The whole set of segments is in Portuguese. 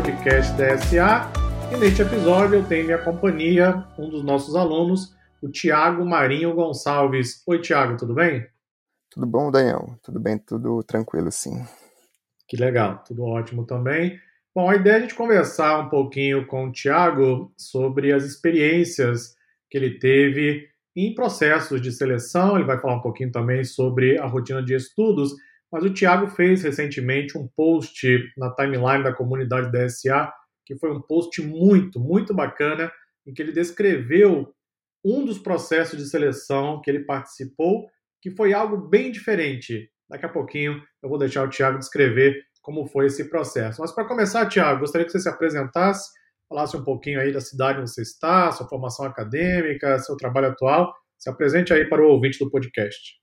podcast DSA. E neste episódio eu tenho minha companhia, um dos nossos alunos, o Tiago Marinho Gonçalves. Oi, Tiago, tudo bem? Tudo bom, Daniel? Tudo bem, tudo tranquilo, sim. Que legal, tudo ótimo também. Bom, a ideia é a gente conversar um pouquinho com o Tiago sobre as experiências que ele teve em processos de seleção. Ele vai falar um pouquinho também sobre a rotina de estudos. Mas o Tiago fez recentemente um post na timeline da comunidade da SA, que foi um post muito, muito bacana, em que ele descreveu um dos processos de seleção que ele participou, que foi algo bem diferente. Daqui a pouquinho eu vou deixar o Tiago descrever como foi esse processo. Mas para começar, Tiago, gostaria que você se apresentasse, falasse um pouquinho aí da cidade onde você está, sua formação acadêmica, seu trabalho atual. Se apresente aí para o ouvinte do podcast.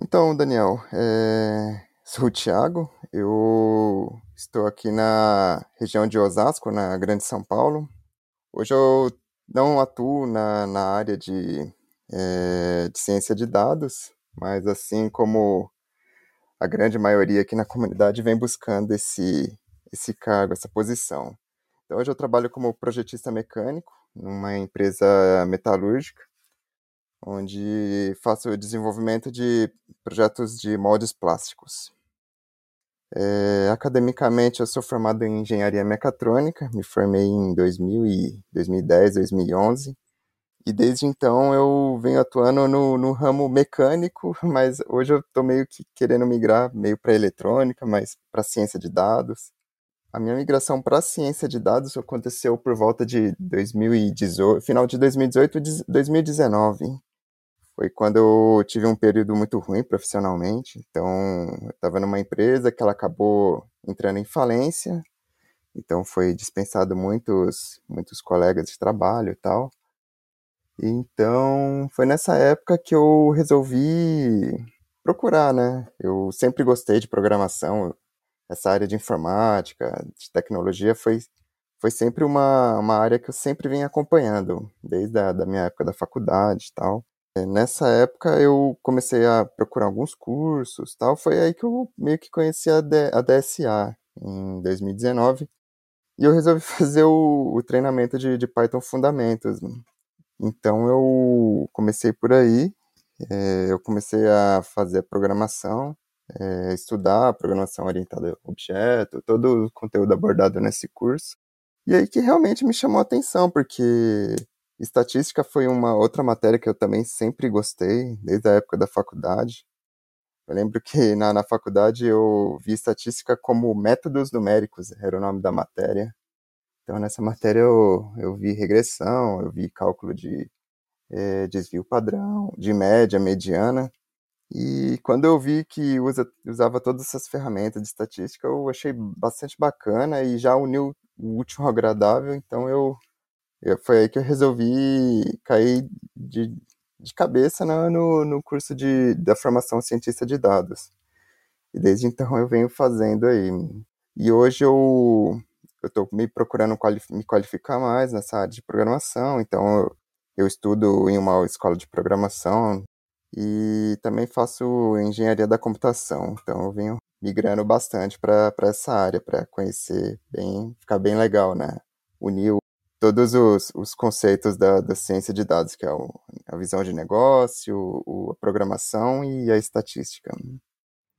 Então, Daniel, é... sou o Tiago, eu estou aqui na região de Osasco, na Grande São Paulo. Hoje eu não atuo na, na área de, é, de ciência de dados, mas assim como a grande maioria aqui na comunidade vem buscando esse, esse cargo, essa posição. Então, hoje eu trabalho como projetista mecânico numa empresa metalúrgica, onde faço o desenvolvimento de projetos de moldes plásticos. É, academicamente, eu sou formado em engenharia mecatrônica, me formei em 2000 e 2010, 2011 e desde então eu venho atuando no, no ramo mecânico, mas hoje eu estou meio que querendo migrar meio para eletrônica, mas para ciência de dados. A minha migração para ciência de dados aconteceu por volta de 2018, final de 2018 e 2019. Foi quando eu tive um período muito ruim profissionalmente. Então, eu estava numa empresa que ela acabou entrando em falência. Então, foi dispensado muitos, muitos colegas de trabalho e tal. Então, foi nessa época que eu resolvi procurar, né? Eu sempre gostei de programação, essa área de informática, de tecnologia foi, foi sempre uma, uma área que eu sempre venho acompanhando, desde a da minha época da faculdade e tal. É, nessa época eu comecei a procurar alguns cursos tal, foi aí que eu meio que conheci a, D, a DSA, em 2019, e eu resolvi fazer o, o treinamento de, de Python Fundamentos, então eu comecei por aí, é, eu comecei a fazer programação, é, estudar programação orientada a objeto, todo o conteúdo abordado nesse curso. E aí que realmente me chamou a atenção, porque estatística foi uma outra matéria que eu também sempre gostei, desde a época da faculdade. Eu lembro que na, na faculdade eu vi estatística como métodos numéricos, era o nome da matéria. Então, nessa matéria eu, eu vi regressão, eu vi cálculo de é, desvio padrão, de média, mediana. E quando eu vi que usa, usava todas essas ferramentas de estatística, eu achei bastante bacana e já uniu o útil ao agradável. Então, eu, eu foi aí que eu resolvi cair de, de cabeça no, no curso de, da formação cientista de dados. E desde então eu venho fazendo aí. E hoje eu estou me procurando me qualificar mais nessa área de programação, então eu, eu estudo em uma escola de programação e também faço engenharia da computação, então eu venho migrando bastante para essa área, para conhecer bem, ficar bem legal, né? Unir todos os, os conceitos da, da ciência de dados, que é o, a visão de negócio, o, a programação e a estatística.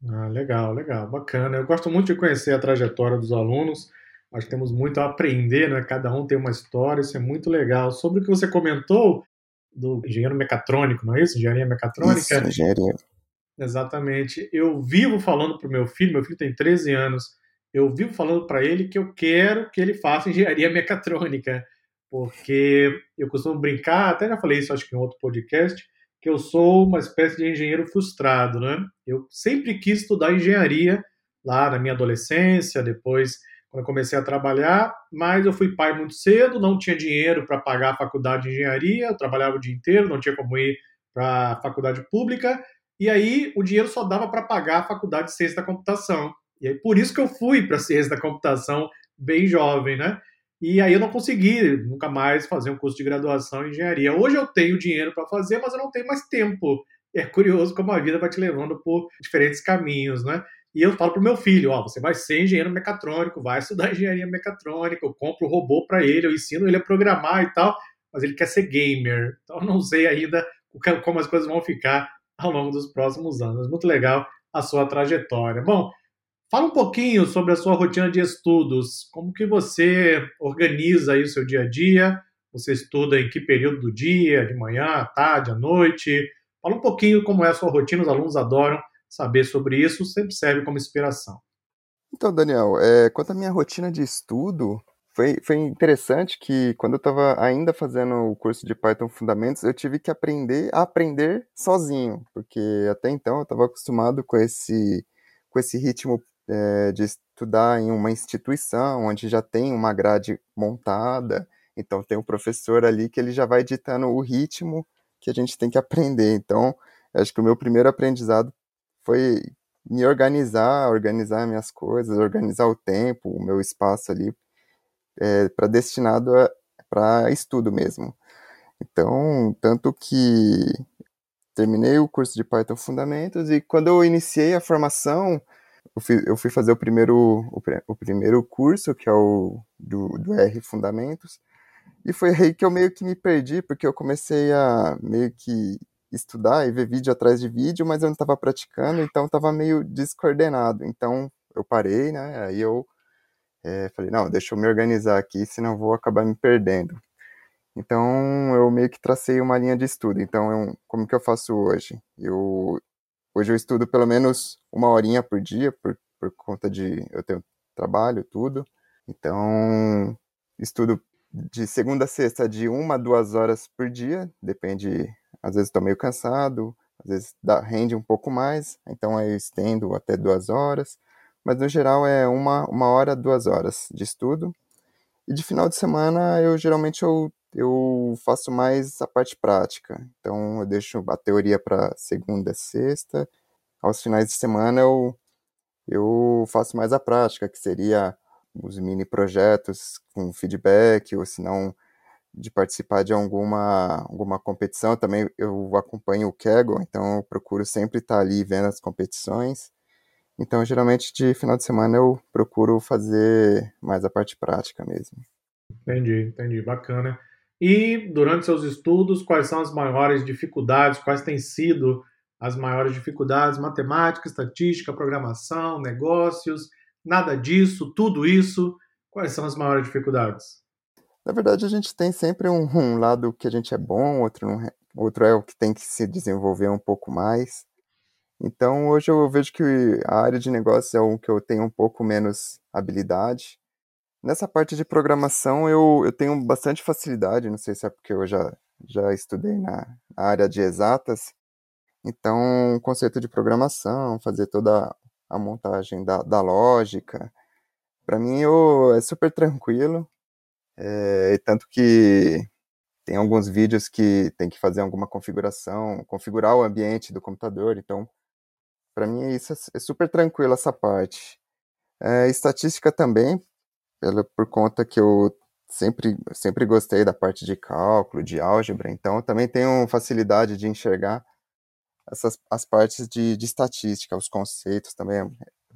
Ah, legal, legal, bacana. Eu gosto muito de conhecer a trajetória dos alunos. Que temos muito a aprender, né? Cada um tem uma história, isso é muito legal. Sobre o que você comentou do engenheiro mecatrônico, não é isso? Engenharia mecatrônica? Isso, engenharia. Exatamente. Eu vivo falando para o meu filho, meu filho tem 13 anos, eu vivo falando para ele que eu quero que ele faça engenharia mecatrônica, porque eu costumo brincar, até já falei isso acho que em outro podcast, que eu sou uma espécie de engenheiro frustrado, né? Eu sempre quis estudar engenharia lá na minha adolescência, depois quando eu comecei a trabalhar, mas eu fui pai muito cedo, não tinha dinheiro para pagar a faculdade de engenharia, eu trabalhava o dia inteiro, não tinha como ir para a faculdade pública, e aí o dinheiro só dava para pagar a faculdade de ciência da computação. E aí por isso que eu fui para a ciência da computação bem jovem, né? E aí eu não consegui nunca mais fazer um curso de graduação em engenharia. Hoje eu tenho dinheiro para fazer, mas eu não tenho mais tempo. É curioso como a vida vai te levando por diferentes caminhos, né? E eu falo pro meu filho, ó, você vai ser engenheiro mecatrônico, vai estudar engenharia mecatrônica, eu compro o robô para ele, eu ensino ele a programar e tal, mas ele quer ser gamer. Então eu não sei ainda como as coisas vão ficar ao longo dos próximos anos. Muito legal a sua trajetória. Bom, fala um pouquinho sobre a sua rotina de estudos. Como que você organiza aí o seu dia a dia? Você estuda em que período do dia? De manhã, à tarde, à noite? Fala um pouquinho como é a sua rotina, os alunos adoram saber sobre isso, sempre serve como inspiração. Então, Daniel, é, quanto à minha rotina de estudo, foi, foi interessante que quando eu estava ainda fazendo o curso de Python Fundamentos, eu tive que aprender a aprender sozinho, porque até então eu estava acostumado com esse, com esse ritmo é, de estudar em uma instituição, onde já tem uma grade montada, então tem um professor ali que ele já vai ditando o ritmo que a gente tem que aprender. Então, acho que o meu primeiro aprendizado foi me organizar, organizar minhas coisas, organizar o tempo, o meu espaço ali é, para destinado para estudo mesmo. Então, tanto que terminei o curso de Python Fundamentos e quando eu iniciei a formação, eu fui, eu fui fazer o primeiro, o, o, primeiro curso, que é o do, do R Fundamentos, e foi aí que eu meio que me perdi, porque eu comecei a meio que estudar e ver vídeo atrás de vídeo, mas eu não estava praticando, então estava meio descoordenado. Então eu parei, né? Aí eu é, falei, não, deixa eu me organizar aqui, senão vou acabar me perdendo. Então, eu meio que tracei uma linha de estudo. Então, eu, como que eu faço hoje? Eu, hoje eu estudo pelo menos uma horinha por dia, por, por conta de eu tenho trabalho, tudo. Então, estudo de segunda a sexta de uma a duas horas por dia, depende, às vezes estou meio cansado, às vezes dá, rende um pouco mais, então eu estendo até duas horas mas no geral é uma, uma hora, duas horas de estudo. E de final de semana eu geralmente eu, eu faço mais a parte prática. Então eu deixo a teoria para segunda, sexta. Aos finais de semana eu, eu faço mais a prática, que seria os mini projetos com feedback, ou se não de participar de alguma, alguma competição. Também eu acompanho o Kaggle, então eu procuro sempre estar ali vendo as competições. Então, geralmente de final de semana eu procuro fazer mais a parte prática mesmo. Entendi, entendi, bacana. E durante seus estudos, quais são as maiores dificuldades? Quais têm sido as maiores dificuldades? Matemática, estatística, programação, negócios, nada disso, tudo isso. Quais são as maiores dificuldades? Na verdade, a gente tem sempre um, um lado que a gente é bom, outro, não, é, outro é o que tem que se desenvolver um pouco mais. Então, hoje eu vejo que a área de negócios é o que eu tenho um pouco menos habilidade. Nessa parte de programação, eu, eu tenho bastante facilidade, não sei se é porque eu já, já estudei na, área de exatas. Então, o conceito de programação, fazer toda a montagem da, da lógica, para mim eu, é super tranquilo. É, tanto que tem alguns vídeos que tem que fazer alguma configuração, configurar o ambiente do computador, então para mim isso é, é super tranquilo essa parte. É, estatística também, pela, por conta que eu sempre, sempre gostei da parte de cálculo, de álgebra, então também tenho facilidade de enxergar essas as partes de, de estatística, os conceitos também,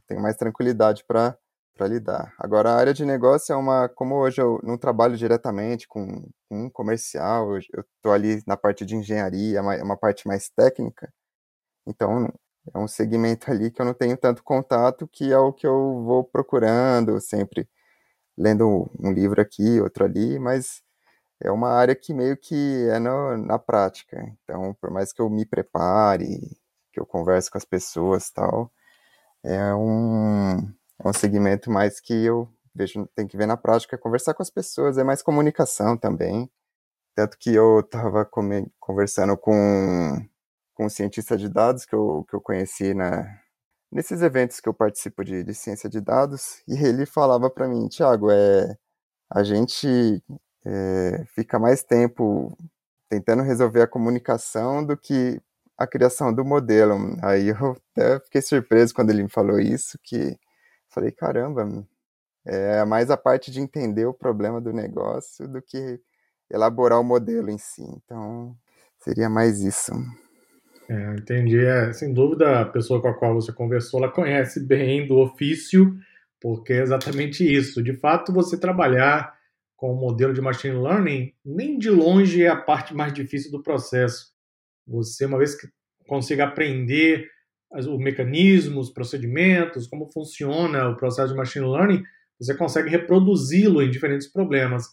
tenho mais tranquilidade para para lidar. Agora, a área de negócio é uma. Como hoje eu não trabalho diretamente com, com um comercial, eu estou ali na parte de engenharia, é uma, uma parte mais técnica, então é um segmento ali que eu não tenho tanto contato, que é o que eu vou procurando, sempre lendo um livro aqui, outro ali, mas é uma área que meio que é no, na prática. Então, por mais que eu me prepare, que eu converse com as pessoas tal, é um, é um segmento mais que eu vejo, tem que ver na prática, conversar com as pessoas, é mais comunicação também. Tanto que eu estava conversando com com um cientista de dados que eu, que eu conheci na, nesses eventos que eu participo de, de ciência de dados, e ele falava para mim, Tiago, é, a gente é, fica mais tempo tentando resolver a comunicação do que a criação do modelo. Aí eu até fiquei surpreso quando ele me falou isso, que falei, caramba, é mais a parte de entender o problema do negócio do que elaborar o modelo em si. Então, seria mais isso. É, entendi. É, sem dúvida, a pessoa com a qual você conversou, ela conhece bem do ofício, porque é exatamente isso. De fato, você trabalhar com o modelo de machine learning, nem de longe é a parte mais difícil do processo. Você, uma vez que consiga aprender os mecanismos, procedimentos, como funciona o processo de machine learning, você consegue reproduzi-lo em diferentes problemas.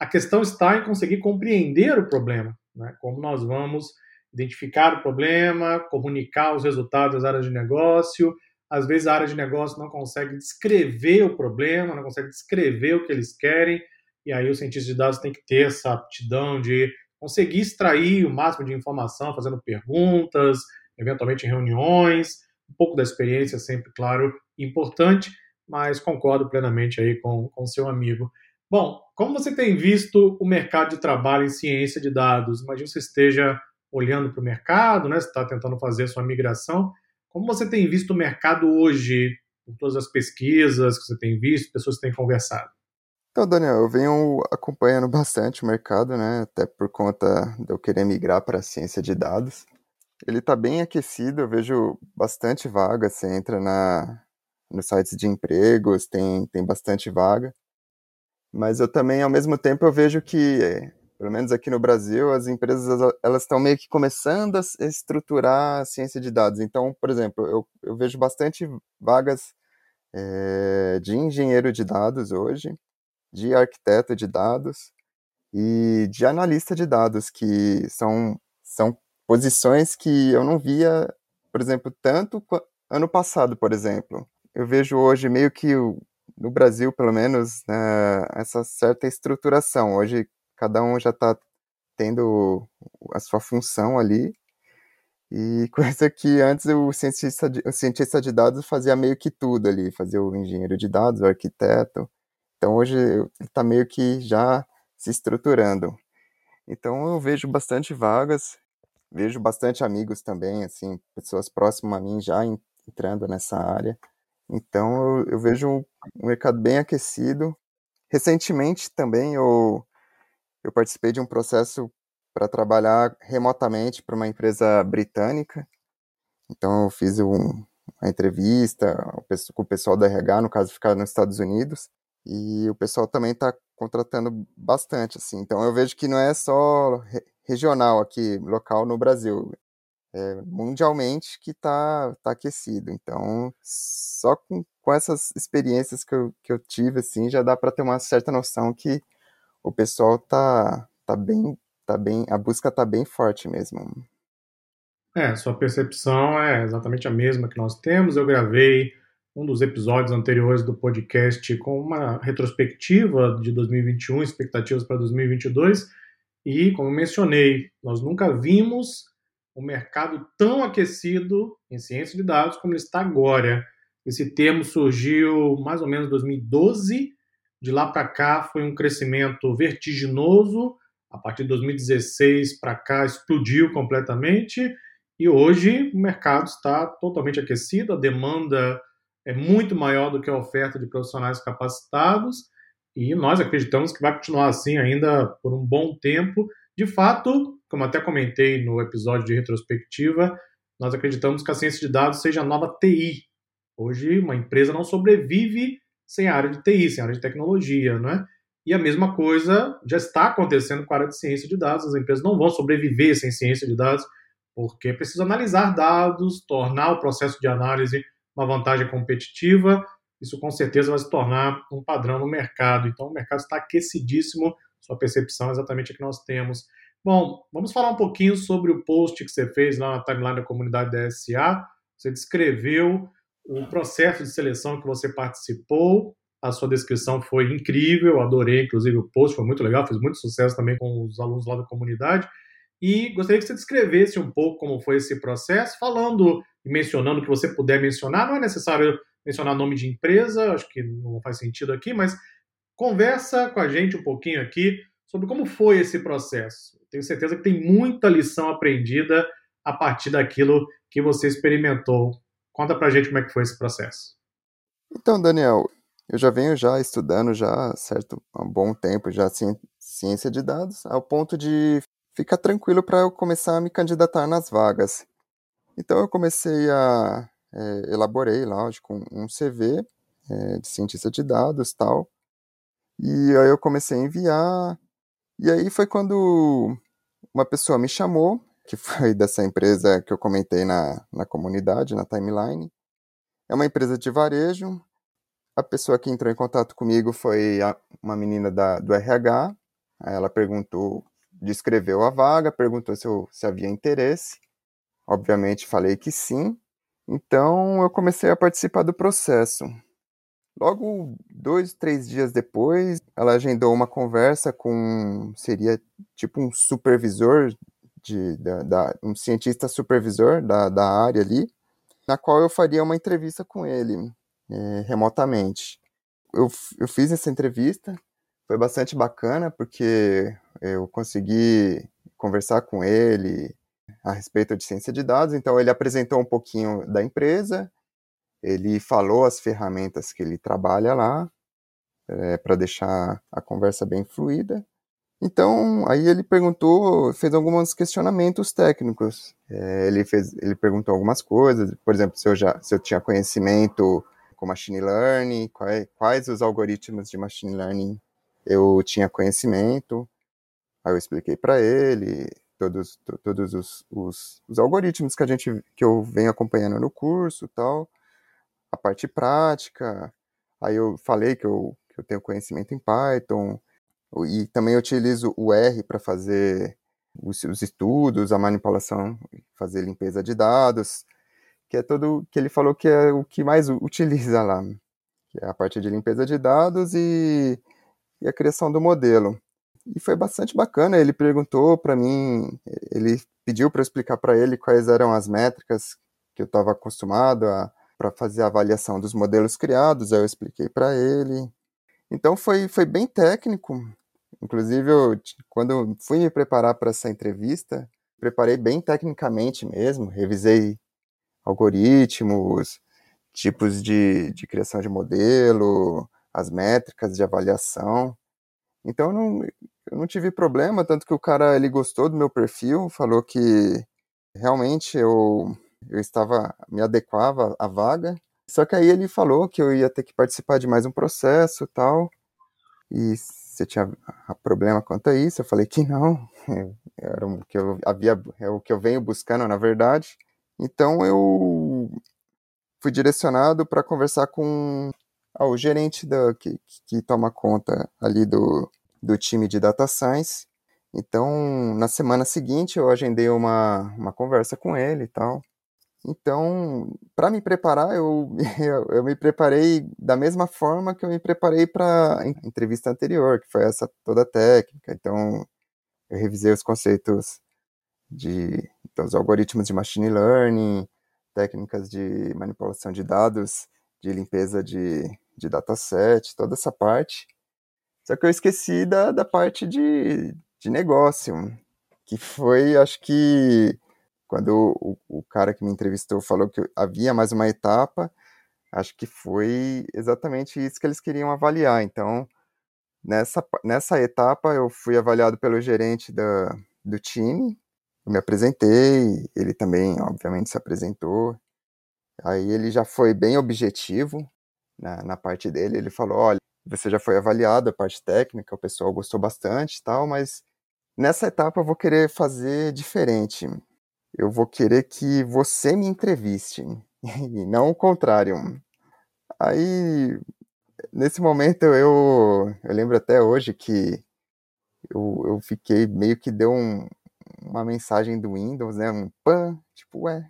A questão está em conseguir compreender o problema, né? como nós vamos identificar o problema, comunicar os resultados às áreas de negócio. Às vezes a área de negócio não consegue descrever o problema, não consegue descrever o que eles querem, e aí o cientista de dados tem que ter essa aptidão de conseguir extrair o máximo de informação, fazendo perguntas, eventualmente reuniões, um pouco da experiência sempre, claro, importante, mas concordo plenamente aí com o seu amigo. Bom, como você tem visto o mercado de trabalho em ciência de dados? Imagino que você esteja olhando para o mercado, né? Você está tentando fazer a sua migração. Como você tem visto o mercado hoje, com todas as pesquisas que você tem visto, pessoas que têm conversado? Então, Daniel, eu venho acompanhando bastante o mercado, né? Até por conta de eu querer migrar para a ciência de dados. Ele está bem aquecido, eu vejo bastante vaga. Você entra na, nos sites de empregos, tem, tem bastante vaga. Mas eu também, ao mesmo tempo, eu vejo que pelo menos aqui no Brasil, as empresas elas estão meio que começando a estruturar a ciência de dados. Então, por exemplo, eu, eu vejo bastante vagas é, de engenheiro de dados hoje, de arquiteto de dados e de analista de dados, que são, são posições que eu não via, por exemplo, tanto ano passado, por exemplo. Eu vejo hoje meio que no Brasil, pelo menos, né, essa certa estruturação. Hoje, cada um já está tendo a sua função ali. E coisa que antes o cientista, de, o cientista de dados fazia meio que tudo ali, fazia o engenheiro de dados, o arquiteto. Então hoje está meio que já se estruturando. Então eu vejo bastante vagas, vejo bastante amigos também, assim, pessoas próximas a mim já entrando nessa área. Então eu, eu vejo um mercado bem aquecido. Recentemente também eu eu participei de um processo para trabalhar remotamente para uma empresa britânica. Então, eu fiz um, uma entrevista com o pessoal da RH, no caso, ficar nos Estados Unidos. E o pessoal também está contratando bastante, assim. Então, eu vejo que não é só regional aqui, local no Brasil. É mundialmente que está tá aquecido. Então, só com, com essas experiências que eu, que eu tive, assim, já dá para ter uma certa noção que o pessoal tá, tá bem, tá bem, a busca tá bem forte mesmo. É, sua percepção é exatamente a mesma que nós temos. Eu gravei um dos episódios anteriores do podcast com uma retrospectiva de 2021, expectativas para 2022, e como mencionei, nós nunca vimos o um mercado tão aquecido em ciência de dados como ele está agora. Esse termo surgiu mais ou menos em 2012 de lá para cá foi um crescimento vertiginoso. A partir de 2016 para cá explodiu completamente e hoje o mercado está totalmente aquecido, a demanda é muito maior do que a oferta de profissionais capacitados e nós acreditamos que vai continuar assim ainda por um bom tempo. De fato, como até comentei no episódio de retrospectiva, nós acreditamos que a ciência de dados seja a nova TI. Hoje, uma empresa não sobrevive sem a área de TI, sem a área de tecnologia, não é? E a mesma coisa já está acontecendo com a área de ciência de dados. As empresas não vão sobreviver sem ciência de dados, porque preciso analisar dados, tornar o processo de análise uma vantagem competitiva. Isso com certeza vai se tornar um padrão no mercado. Então o mercado está aquecidíssimo. Sua percepção é exatamente a que nós temos. Bom, vamos falar um pouquinho sobre o post que você fez lá na timeline da comunidade da SA. Você descreveu o processo de seleção que você participou. A sua descrição foi incrível, adorei, inclusive o post foi muito legal, fez muito sucesso também com os alunos lá da comunidade. E gostaria que você descrevesse um pouco como foi esse processo, falando e mencionando o que você puder mencionar. Não é necessário mencionar nome de empresa, acho que não faz sentido aqui, mas conversa com a gente um pouquinho aqui sobre como foi esse processo. Tenho certeza que tem muita lição aprendida a partir daquilo que você experimentou Conta pra gente como é que foi esse processo. Então, Daniel, eu já venho já estudando já certo há um bom tempo já ciência de dados, ao ponto de ficar tranquilo para eu começar a me candidatar nas vagas. Então eu comecei a é, elaborei, um, um CV é, de cientista de dados tal. E aí eu comecei a enviar. E aí foi quando uma pessoa me chamou, que foi dessa empresa que eu comentei na, na comunidade, na timeline. É uma empresa de varejo. A pessoa que entrou em contato comigo foi a, uma menina da, do RH. Ela perguntou, descreveu a vaga, perguntou se, eu, se havia interesse. Obviamente falei que sim. Então eu comecei a participar do processo. Logo, dois, três dias depois, ela agendou uma conversa com, seria tipo um supervisor, de, da, um cientista supervisor da, da área ali, na qual eu faria uma entrevista com ele, é, remotamente. Eu, eu fiz essa entrevista, foi bastante bacana, porque eu consegui conversar com ele, a respeito de ciência de dados. Então, ele apresentou um pouquinho da empresa, ele falou as ferramentas que ele trabalha lá, é, para deixar a conversa bem fluida. Então, aí ele perguntou, fez alguns questionamentos técnicos. É, ele, fez, ele perguntou algumas coisas, por exemplo, se eu, já, se eu tinha conhecimento com machine learning, quais, quais os algoritmos de machine learning eu tinha conhecimento. Aí eu expliquei para ele, todos, todos os, os, os, algoritmos que a gente que eu venho acompanhando no curso tal a parte prática aí eu falei que eu, que eu tenho conhecimento em Python e também utilizo o R para fazer os, os, estudos a manipulação fazer limpeza de dados que é todo que ele falou que é o que mais utiliza lá que é a parte de limpeza de dados e, e a criação do modelo e foi bastante bacana. Ele perguntou para mim, ele pediu para eu explicar para ele quais eram as métricas que eu estava acostumado a para fazer a avaliação dos modelos criados. Aí eu expliquei para ele. Então foi foi bem técnico. Inclusive, eu, quando fui me preparar para essa entrevista, preparei bem tecnicamente mesmo, revisei algoritmos, tipos de, de criação de modelo, as métricas de avaliação. Então, não, eu não tive problema, tanto que o cara ele gostou do meu perfil, falou que realmente eu, eu estava me adequava à vaga. Só que aí ele falou que eu ia ter que participar de mais um processo, tal. E você tinha problema quanto a isso? Eu falei que não. Era o que eu havia, é o que eu venho buscando, na verdade. Então eu fui direcionado para conversar com ah, o gerente da, que, que toma conta ali do, do time de Data Science. Então, na semana seguinte, eu agendei uma, uma conversa com ele e tal. Então, para me preparar, eu, eu, eu, me preparei da mesma forma que eu me preparei para a entrevista anterior, que foi essa toda técnica. Então, eu revisei os conceitos de então, os algoritmos de machine learning, técnicas de manipulação de dados, de limpeza de, de dataset, toda essa parte. Só que eu esqueci da, da parte de, de negócio, que foi, acho que, quando o, o cara que me entrevistou falou que havia mais uma etapa, acho que foi exatamente isso que eles queriam avaliar. Então, nessa, nessa etapa, eu fui avaliado pelo gerente da, do time, eu me apresentei, ele também, obviamente, se apresentou. Aí ele já foi bem objetivo na, na parte dele. Ele falou: olha, você já foi avaliado a parte técnica, o pessoal gostou bastante tal, mas nessa etapa eu vou querer fazer diferente. Eu vou querer que você me entreviste, e não o contrário. Aí, nesse momento, eu, eu lembro até hoje que eu, eu fiquei meio que deu um, uma mensagem do Windows, né? Um pan, tipo, ué.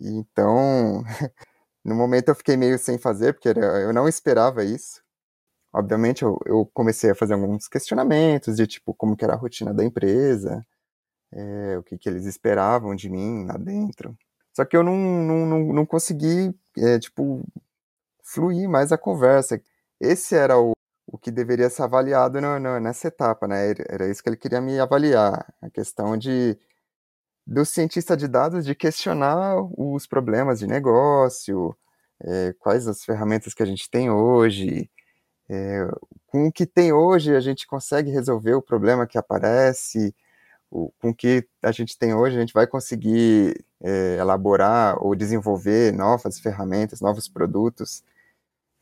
E então, no momento eu fiquei meio sem fazer, porque eu não esperava isso obviamente eu, eu, comecei a fazer alguns questionamentos de tipo como que era a rotina da empresa, é, o que, que eles esperavam de mim lá dentro. Só que eu não, não, não, não consegui, é, tipo, fluir mais a conversa. Esse era o, o que deveria ser avaliado no, no, nessa etapa, né? Era isso que ele queria me avaliar, a questão de do cientista de dados de questionar os problemas de negócio, é, quais as ferramentas que a gente tem hoje, é, com o que tem hoje, a gente consegue resolver o problema que aparece, com o que a gente tem hoje, a gente vai conseguir é, elaborar ou desenvolver novas ferramentas, novos produtos.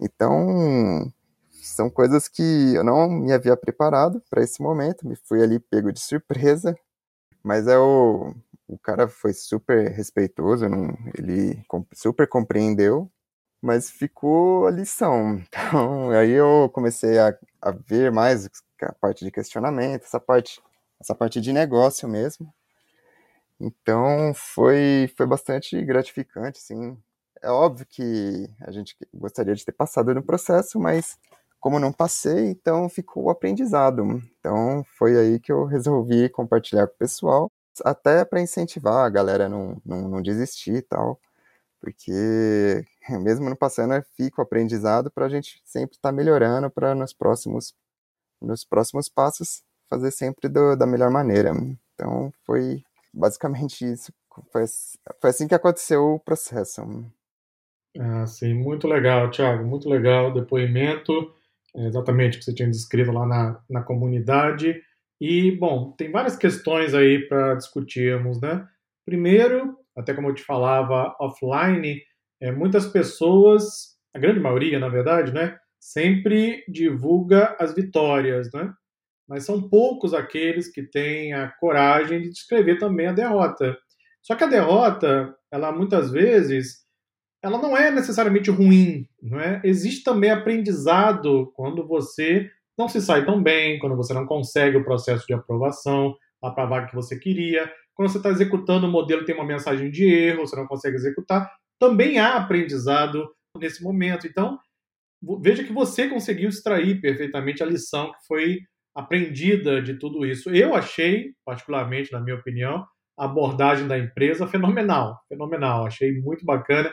Então, são coisas que eu não me havia preparado para esse momento, me fui ali pego de surpresa, mas é o, o cara foi super respeitoso, não, ele super compreendeu, mas ficou a lição. Então, aí eu comecei a, a ver mais a parte de questionamento, essa parte, essa parte de negócio mesmo. Então, foi, foi bastante gratificante, sim. É óbvio que a gente gostaria de ter passado no processo, mas como não passei, então ficou o aprendizado. Então, foi aí que eu resolvi compartilhar com o pessoal até para incentivar a galera a não, não, não desistir e tal, porque mesmo não passando, fica o aprendizado para a gente sempre estar tá melhorando para nos próximos, nos próximos passos fazer sempre do, da melhor maneira. Então foi basicamente isso. Foi, foi assim que aconteceu o processo. Ah, sim, muito legal, Thiago, muito legal o depoimento, exatamente o que você tinha descrito lá na, na comunidade. E, bom, tem várias questões aí para discutirmos, né? Primeiro, até como eu te falava offline, é, muitas pessoas, a grande maioria, na verdade, né, sempre divulga as vitórias, né? Mas são poucos aqueles que têm a coragem de descrever também a derrota. Só que a derrota, ela muitas vezes, ela não é necessariamente ruim, não é? Existe também aprendizado quando você não se sai tão bem, quando você não consegue o processo de aprovação lá para a vaga que você queria, quando você está executando o modelo tem uma mensagem de erro, você não consegue executar, também há aprendizado nesse momento. Então, veja que você conseguiu extrair perfeitamente a lição que foi aprendida de tudo isso. Eu achei, particularmente, na minha opinião, a abordagem da empresa fenomenal, fenomenal. Achei muito bacana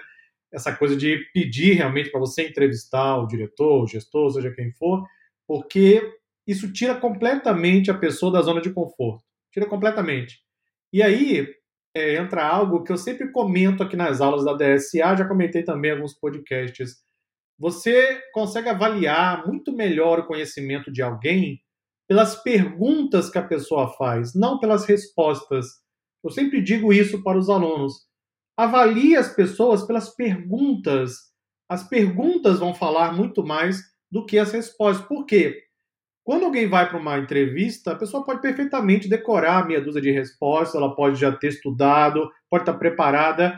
essa coisa de pedir realmente para você entrevistar o diretor, o gestor, seja quem for, porque isso tira completamente a pessoa da zona de conforto. Tira completamente. E aí é, entra algo que eu sempre comento aqui nas aulas da DSA, já comentei também alguns podcasts. Você consegue avaliar muito melhor o conhecimento de alguém pelas perguntas que a pessoa faz, não pelas respostas. Eu sempre digo isso para os alunos. Avalie as pessoas pelas perguntas. As perguntas vão falar muito mais do que as respostas. Por quê? Quando alguém vai para uma entrevista, a pessoa pode perfeitamente decorar a meia dúzia de respostas, ela pode já ter estudado, pode estar preparada,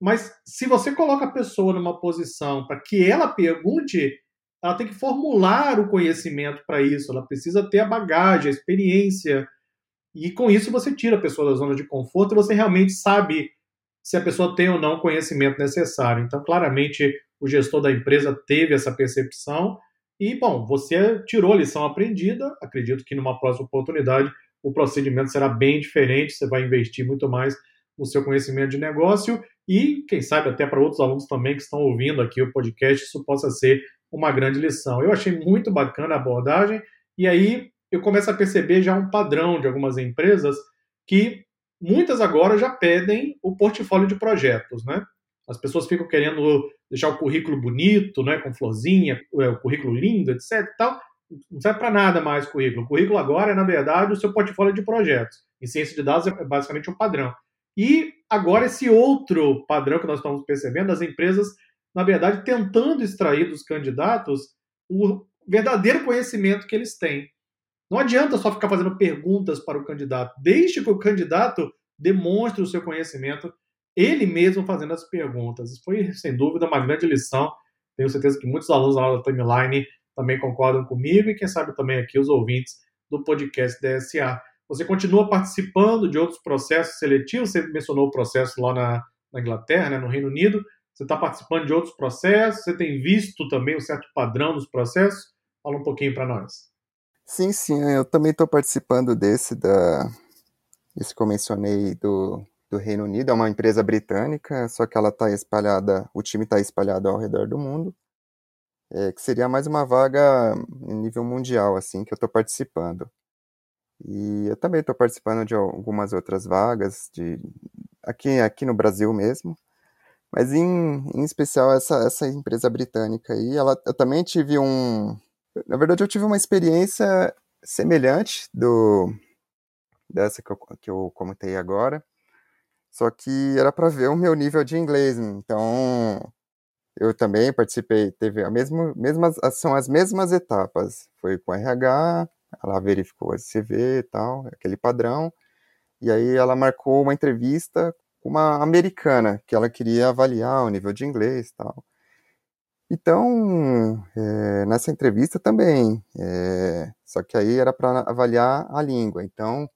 mas se você coloca a pessoa numa posição para que ela pergunte, ela tem que formular o conhecimento para isso, ela precisa ter a bagagem, a experiência, e com isso você tira a pessoa da zona de conforto e você realmente sabe se a pessoa tem ou não o conhecimento necessário. Então, claramente, o gestor da empresa teve essa percepção e, bom, você tirou a lição aprendida. Acredito que numa próxima oportunidade o procedimento será bem diferente, você vai investir muito mais no seu conhecimento de negócio e, quem sabe, até para outros alunos também que estão ouvindo aqui o podcast, isso possa ser uma grande lição. Eu achei muito bacana a abordagem e aí eu começo a perceber já um padrão de algumas empresas que muitas agora já pedem o portfólio de projetos, né? As pessoas ficam querendo deixar o currículo bonito, né, com florzinha, é, o currículo lindo, etc. Tal. Não serve para nada mais o currículo. O currículo agora é, na verdade, o seu portfólio de projetos. Em ciência de dados é basicamente um padrão. E agora esse outro padrão que nós estamos percebendo, as empresas, na verdade, tentando extrair dos candidatos o verdadeiro conhecimento que eles têm. Não adianta só ficar fazendo perguntas para o candidato. Deixe que o candidato demonstre o seu conhecimento ele mesmo fazendo as perguntas. Isso foi, sem dúvida, uma grande lição. Tenho certeza que muitos alunos lá da timeline também concordam comigo e, quem sabe, também aqui os ouvintes do podcast DSA. Você continua participando de outros processos seletivos? Você mencionou o processo lá na, na Inglaterra, né, no Reino Unido. Você está participando de outros processos? Você tem visto também um certo padrão dos processos? Fala um pouquinho para nós. Sim, sim, eu também estou participando desse da esse que eu mencionei do do Reino Unido, é uma empresa britânica, só que ela está espalhada, o time está espalhado ao redor do mundo, é, que seria mais uma vaga em nível mundial, assim, que eu estou participando. E eu também estou participando de algumas outras vagas, de aqui, aqui no Brasil mesmo, mas em, em especial essa, essa empresa britânica aí, ela, eu também tive um... Na verdade, eu tive uma experiência semelhante do dessa que eu, que eu comentei agora, só que era para ver o meu nível de inglês, então eu também participei, teve a mesma, mesmas, são as mesmas etapas, foi com RH, ela verificou o CV e tal, aquele padrão, e aí ela marcou uma entrevista uma americana, que ela queria avaliar o nível de inglês e tal. Então, é, nessa entrevista também, é, só que aí era para avaliar a língua. Então,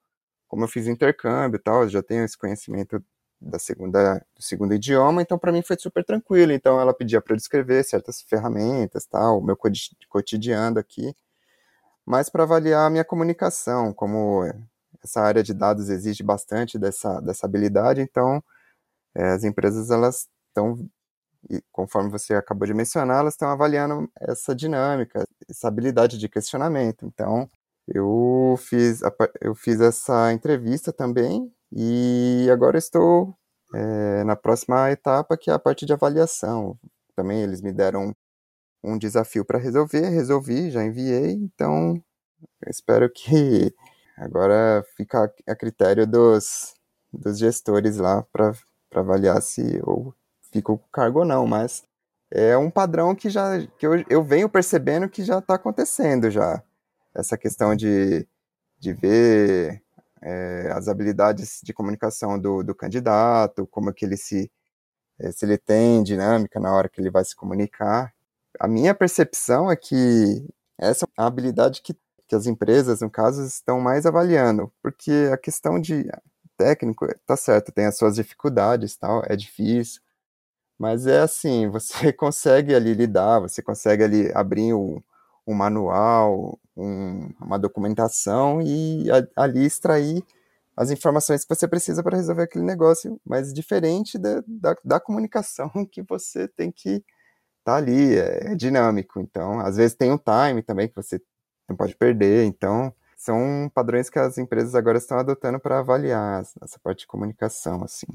como eu fiz intercâmbio e tal, eu já tenho esse conhecimento da segunda, do segundo idioma, então para mim foi super tranquilo. Então, ela pedia para eu descrever certas ferramentas, tal, o meu cotidiano aqui, mas para avaliar a minha comunicação, como essa área de dados exige bastante dessa, dessa habilidade, então é, as empresas elas estão conforme você acabou de mencionar, elas estão avaliando essa dinâmica, essa habilidade de questionamento. Então, eu fiz, eu fiz essa entrevista também e agora estou é, na próxima etapa, que é a parte de avaliação. Também eles me deram um desafio para resolver, resolvi, já enviei, então espero que agora fica a critério dos, dos gestores lá para avaliar se ou fico com cargo ou não, mas é um padrão que já que eu, eu venho percebendo que já está acontecendo já. Essa questão de, de ver é, as habilidades de comunicação do, do candidato, como é que ele se, é, se ele tem dinâmica na hora que ele vai se comunicar. A minha percepção é que essa é a habilidade que, que as empresas, no caso, estão mais avaliando, porque a questão de técnico, tá certo, tem as suas dificuldades, tal, é difícil, mas é assim, você consegue ali lidar, você consegue ali abrir um, um manual, um, uma documentação e a, ali extrair as informações que você precisa para resolver aquele negócio, mas diferente da, da, da comunicação que você tem que estar tá ali, é, é, dinâmico. Então, às vezes tem um time também que você não pode perder. Então, são padrões que as empresas agora estão adotando para avaliar essa parte de comunicação, assim.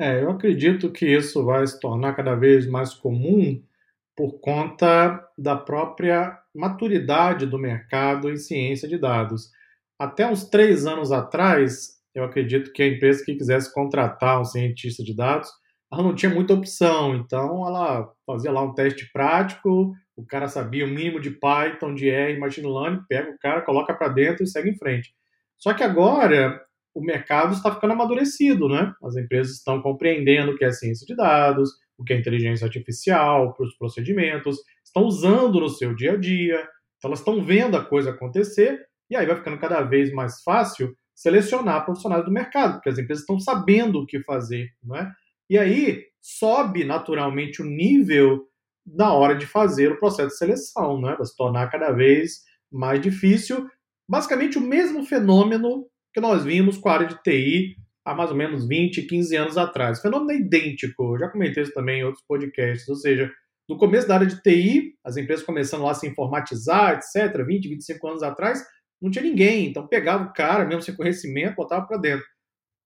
É, eu acredito que isso vai se tornar cada vez mais comum por conta da própria maturidade do mercado em ciência de dados. Até uns três anos atrás, eu acredito que a empresa que quisesse contratar um cientista de dados, ela não tinha muita opção. Então, ela fazia lá um teste prático, o cara sabia o mínimo de Python, de R, Machine Learning, pega o cara, coloca para dentro e segue em frente. Só que agora o mercado está ficando amadurecido, né? As empresas estão compreendendo o que é ciência de dados, o que é inteligência artificial, os procedimentos, estão usando no seu dia a dia, então elas estão vendo a coisa acontecer, e aí vai ficando cada vez mais fácil selecionar profissionais do mercado, porque as empresas estão sabendo o que fazer, né? E aí sobe naturalmente o nível na hora de fazer o processo de seleção, né? Vai se tornar cada vez mais difícil. Basicamente o mesmo fenômeno que nós vimos com a área de TI há mais ou menos 20, 15 anos atrás. O fenômeno é idêntico, eu já comentei isso também em outros podcasts, ou seja, no começo da área de TI, as empresas começando lá a se informatizar, etc., 20, 25 anos atrás, não tinha ninguém, então pegava o cara, mesmo sem conhecimento, botava para dentro.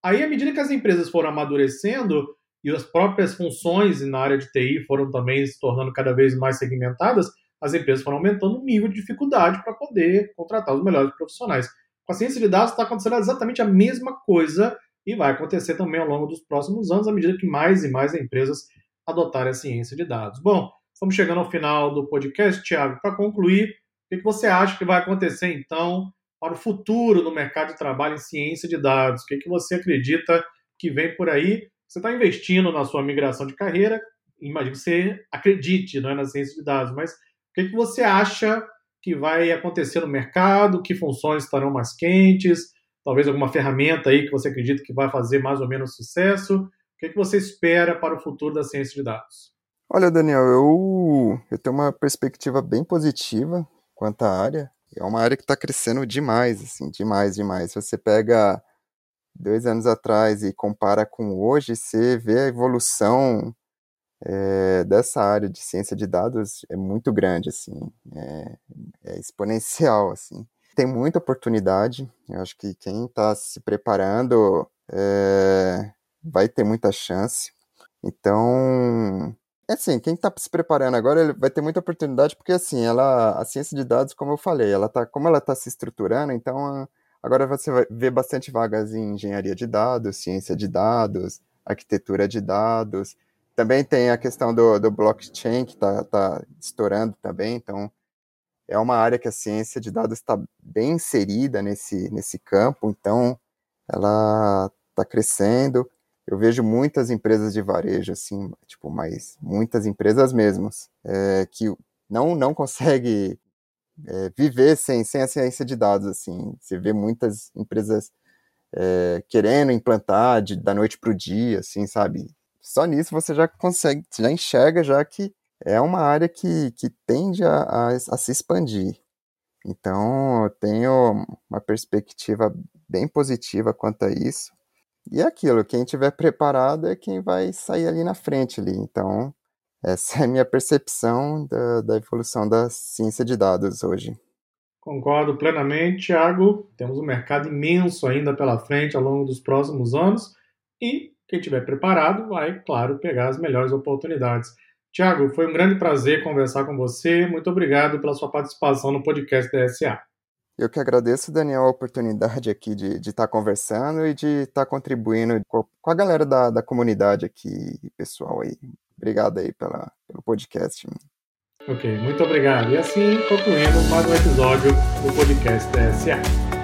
Aí, à medida que as empresas foram amadurecendo e as próprias funções na área de TI foram também se tornando cada vez mais segmentadas, as empresas foram aumentando o nível de dificuldade para poder contratar os melhores profissionais. Com a ciência de dados está acontecendo exatamente a mesma coisa e vai acontecer também ao longo dos próximos anos, à medida que mais e mais empresas adotarem a ciência de dados. Bom, estamos chegando ao final do podcast, Thiago. Para concluir, o que você acha que vai acontecer então para o futuro do mercado de trabalho em ciência de dados? O que você acredita que vem por aí? Você está investindo na sua migração de carreira, imagino que você acredite não é, na ciência de dados, mas o que você acha que vai acontecer no mercado, que funções estarão mais quentes, talvez alguma ferramenta aí que você acredita que vai fazer mais ou menos sucesso. O que, que você espera para o futuro da ciência de dados? Olha, Daniel, eu, eu tenho uma perspectiva bem positiva quanto à área. É uma área que está crescendo demais, assim, demais, demais. Você pega dois anos atrás e compara com hoje, você vê a evolução é, dessa área de ciência de dados é muito grande, assim, é, é exponencial, assim. Tem muita oportunidade, eu acho que quem está se preparando é, vai ter muita chance. Então, é assim, quem está se preparando agora vai ter muita oportunidade, porque assim, ela, a ciência de dados, como eu falei, ela tá, como ela está se estruturando, então a, Agora você vai ver bastante vagas em engenharia de dados, ciência de dados, arquitetura de dados. Também tem a questão do, do blockchain, que está tá estourando também. Então, é uma área que a ciência de dados está bem inserida nesse, nesse campo. Então, ela está crescendo. Eu vejo muitas empresas de varejo, assim, tipo, mas muitas empresas mesmas, é, que não, não consegue é, viver sem, sem a ciência de dados, assim. Você vê muitas empresas é, querendo implantar de, da noite para o dia, assim, sabe? Só nisso você já consegue, já enxerga já que é uma área que, que tende a, a, a se expandir. Então, eu tenho uma perspectiva bem positiva quanto a isso. E é aquilo, quem tiver preparado é quem vai sair ali na frente ali. Então, essa é a minha percepção da, da evolução da ciência de dados hoje. Concordo plenamente, Thiago. Temos um mercado imenso ainda pela frente ao longo dos próximos anos e quem estiver preparado vai, claro, pegar as melhores oportunidades. Tiago, foi um grande prazer conversar com você. Muito obrigado pela sua participação no podcast da SA. Eu que agradeço, Daniel, a oportunidade aqui de, estar conversando e de estar contribuindo com a galera da, da comunidade aqui, pessoal aí. Obrigado aí pela, pelo podcast. Ok, muito obrigado. E assim concluímos mais um episódio do podcast da SA.